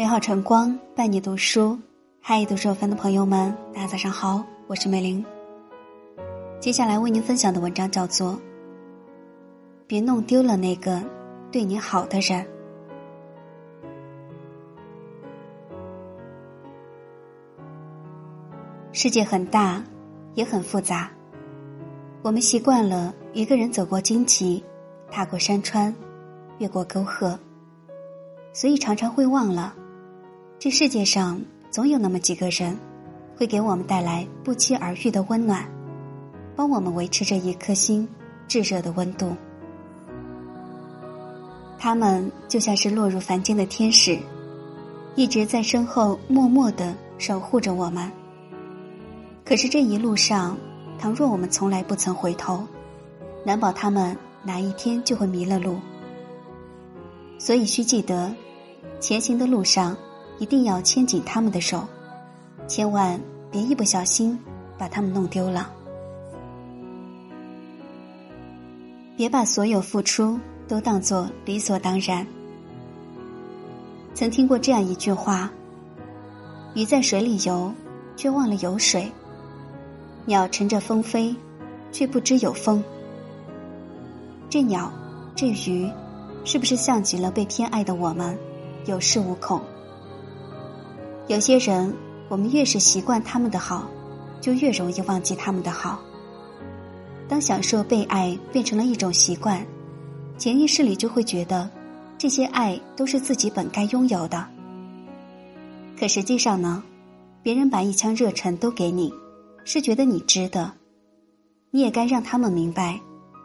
美好晨光伴你读书，嗨，读书有分的朋友们，大家早上好，我是美玲。接下来为您分享的文章叫做《别弄丢了那个对你好的人》。世界很大，也很复杂。我们习惯了一个人走过荆棘，踏过山川，越过沟壑，所以常常会忘了。这世界上总有那么几个人，会给我们带来不期而遇的温暖，帮我们维持着一颗心炙热的温度。他们就像是落入凡间的天使，一直在身后默默的守护着我们。可是这一路上，倘若我们从来不曾回头，难保他们哪一天就会迷了路。所以需记得，前行的路上。一定要牵紧他们的手，千万别一不小心把他们弄丢了。别把所有付出都当作理所当然。曾听过这样一句话：鱼在水里游，却忘了有水；鸟乘着风飞，却不知有风。这鸟，这鱼，是不是像极了被偏爱的我们，有恃无恐？有些人，我们越是习惯他们的好，就越容易忘记他们的好。当享受被爱变成了一种习惯，潜意识里就会觉得，这些爱都是自己本该拥有的。可实际上呢，别人把一腔热忱都给你，是觉得你值得，你也该让他们明白，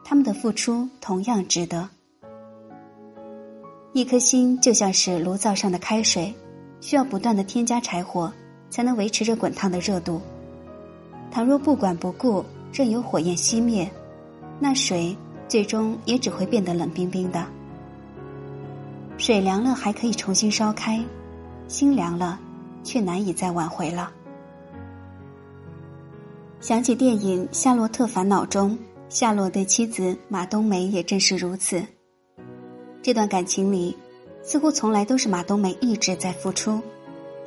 他们的付出同样值得。一颗心就像是炉灶上的开水。需要不断的添加柴火，才能维持着滚烫的热度。倘若不管不顾，任由火焰熄灭，那水最终也只会变得冷冰冰的。水凉了还可以重新烧开，心凉了却难以再挽回了。想起电影《夏洛特烦恼》中，夏洛对妻子马冬梅也正是如此。这段感情里。似乎从来都是马冬梅一直在付出，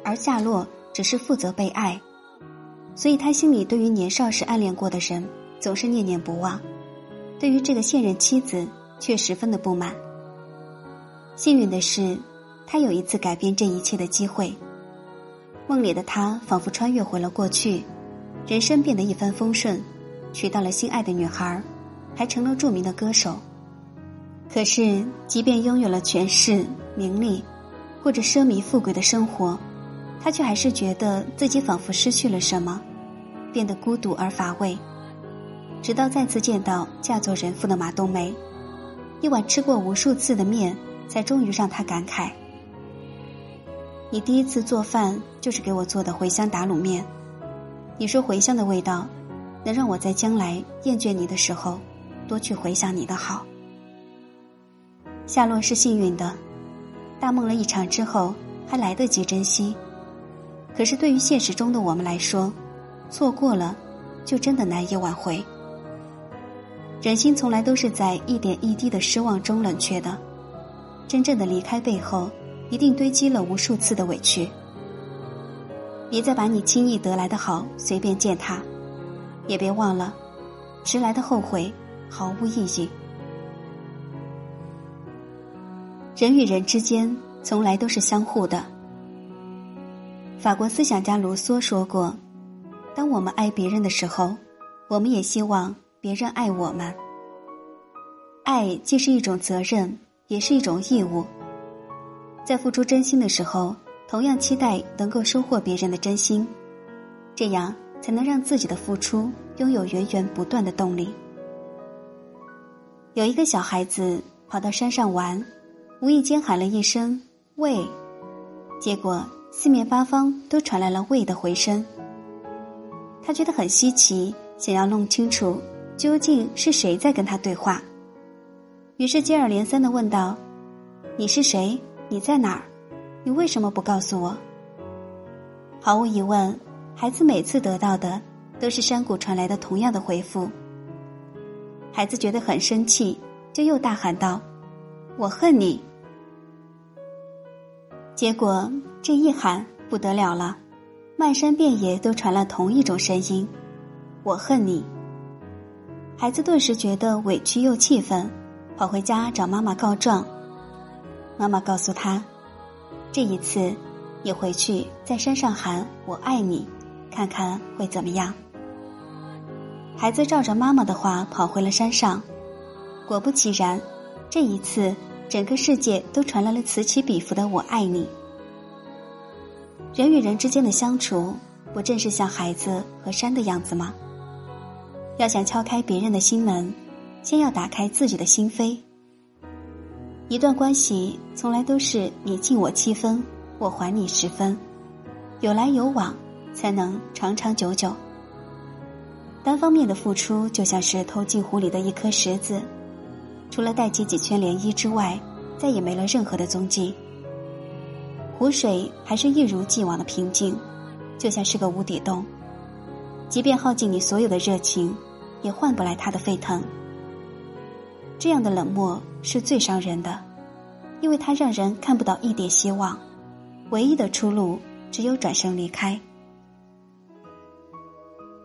而夏洛只是负责被爱，所以他心里对于年少时暗恋过的人总是念念不忘，对于这个现任妻子却十分的不满。幸运的是，他有一次改变这一切的机会。梦里的他仿佛穿越回了过去，人生变得一帆风顺，娶到了心爱的女孩，还成了著名的歌手。可是，即便拥有了权势、名利，过着奢靡富贵的生活，他却还是觉得自己仿佛失去了什么，变得孤独而乏味。直到再次见到嫁作人妇的马冬梅，一碗吃过无数次的面，才终于让他感慨：“你第一次做饭就是给我做的茴香打卤面。你说茴香的味道，能让我在将来厌倦你的时候，多去回想你的好。”夏洛是幸运的，大梦了一场之后还来得及珍惜。可是对于现实中的我们来说，错过了，就真的难以挽回。人心从来都是在一点一滴的失望中冷却的，真正的离开背后，一定堆积了无数次的委屈。别再把你轻易得来的好随便践踏，也别忘了，迟来的后悔毫无意义。人与人之间从来都是相互的。法国思想家卢梭说过：“当我们爱别人的时候，我们也希望别人爱我们。爱既是一种责任，也是一种义务。在付出真心的时候，同样期待能够收获别人的真心，这样才能让自己的付出拥有源源不断的动力。”有一个小孩子跑到山上玩。无意间喊了一声“喂”，结果四面八方都传来了“喂”的回声。他觉得很稀奇，想要弄清楚究竟是谁在跟他对话，于是接二连三的问道：“你是谁？你在哪儿？你为什么不告诉我？”毫无疑问，孩子每次得到的都是山谷传来的同样的回复。孩子觉得很生气，就又大喊道：“我恨你！”结果，这一喊不得了了，漫山遍野都传来同一种声音：“我恨你。”孩子顿时觉得委屈又气愤，跑回家找妈妈告状。妈妈告诉他：“这一次，你回去在山上喊‘我爱你’，看看会怎么样。”孩子照着妈妈的话跑回了山上，果不其然，这一次整个世界都传来了此起彼伏的“我爱你”。人与人之间的相处，不正是像孩子和山的样子吗？要想敲开别人的心门，先要打开自己的心扉。一段关系从来都是你敬我七分，我还你十分，有来有往，才能长长久久。单方面的付出就像是投进湖里的一颗石子，除了带起几圈涟漪之外，再也没了任何的踪迹。湖水还是一如既往的平静，就像是个无底洞。即便耗尽你所有的热情，也换不来它的沸腾。这样的冷漠是最伤人的，因为它让人看不到一点希望，唯一的出路只有转身离开。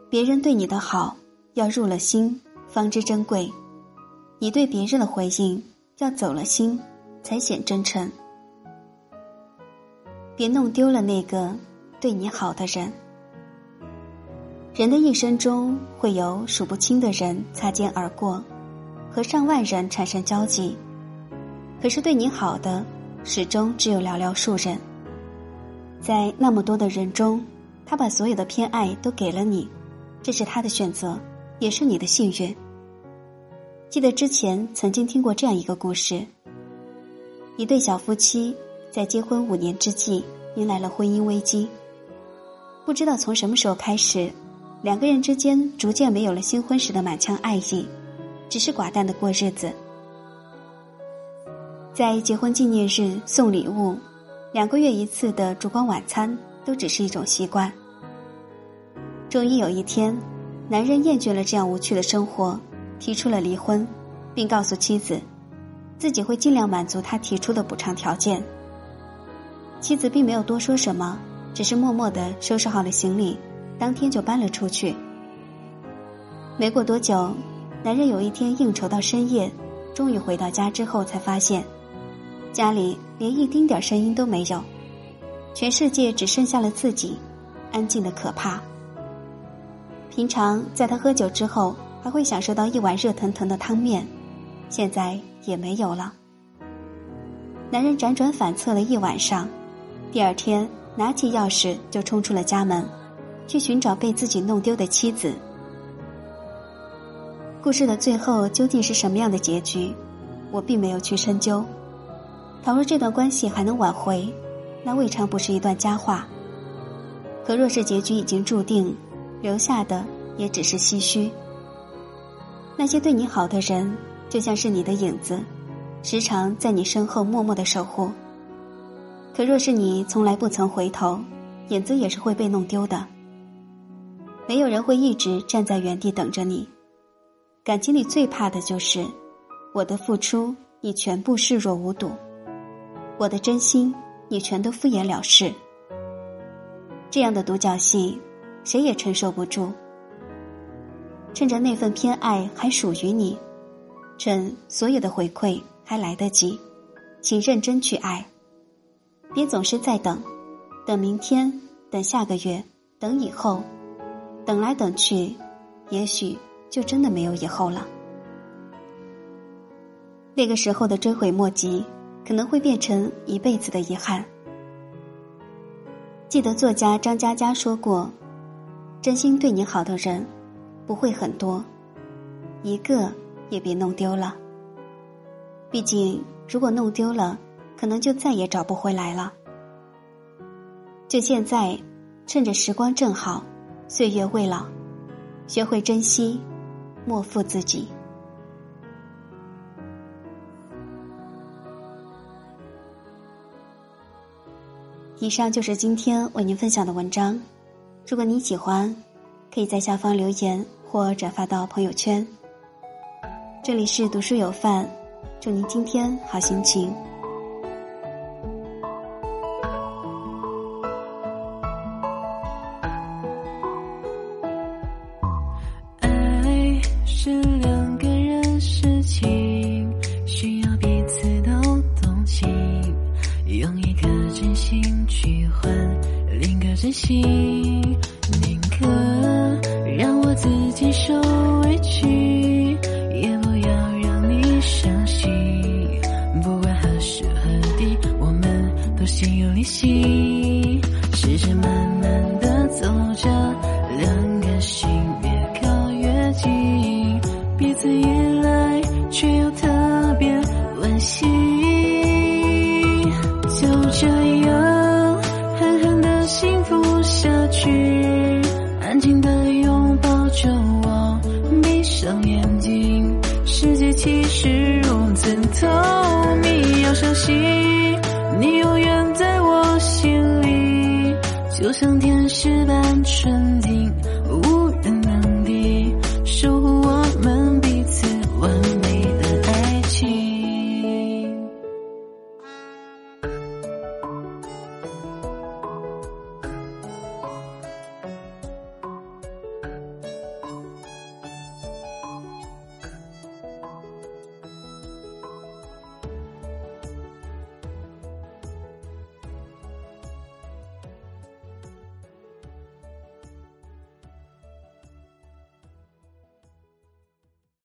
别人对你的好，要入了心，方知珍贵；你对别人的回应，要走了心，才显真诚。别弄丢了那个对你好的人。人的一生中，会有数不清的人擦肩而过，和上万人产生交集，可是对你好的，始终只有寥寥数人。在那么多的人中，他把所有的偏爱都给了你。这是他的选择，也是你的幸运。记得之前曾经听过这样一个故事：一对小夫妻在结婚五年之际迎来了婚姻危机。不知道从什么时候开始，两个人之间逐渐没有了新婚时的满腔爱意，只是寡淡的过日子。在结婚纪念日送礼物，两个月一次的烛光晚餐都只是一种习惯。终于有一天，男人厌倦了这样无趣的生活，提出了离婚，并告诉妻子，自己会尽量满足他提出的补偿条件。妻子并没有多说什么，只是默默的收拾好了行李，当天就搬了出去。没过多久，男人有一天应酬到深夜，终于回到家之后，才发现家里连一丁点声音都没有，全世界只剩下了自己，安静的可怕。平常在他喝酒之后，还会享受到一碗热腾腾的汤面，现在也没有了。男人辗转反侧了一晚上，第二天拿起钥匙就冲出了家门，去寻找被自己弄丢的妻子。故事的最后究竟是什么样的结局，我并没有去深究。倘若这段关系还能挽回，那未尝不是一段佳话。可若是结局已经注定，留下的也只是唏嘘。那些对你好的人，就像是你的影子，时常在你身后默默的守护。可若是你从来不曾回头，影子也是会被弄丢的。没有人会一直站在原地等着你。感情里最怕的就是，我的付出你全部视若无睹，我的真心你全都敷衍了事。这样的独角戏。谁也承受不住。趁着那份偏爱还属于你，趁所有的回馈还来得及，请认真去爱。别总是在等，等明天，等下个月，等以后，等来等去，也许就真的没有以后了。那个时候的追悔莫及，可能会变成一辈子的遗憾。记得作家张嘉佳说过。真心对你好的人，不会很多，一个也别弄丢了。毕竟，如果弄丢了，可能就再也找不回来了。就现在，趁着时光正好，岁月未老，学会珍惜，莫负自己。以上就是今天为您分享的文章。如果你喜欢，可以在下方留言或转发到朋友圈。这里是读书有范，祝您今天好心情。爱是两个人事情，需要彼此都动情，用一颗真心去换另一个真心。是如此透明要相信你永远在我心里就像天使般纯净。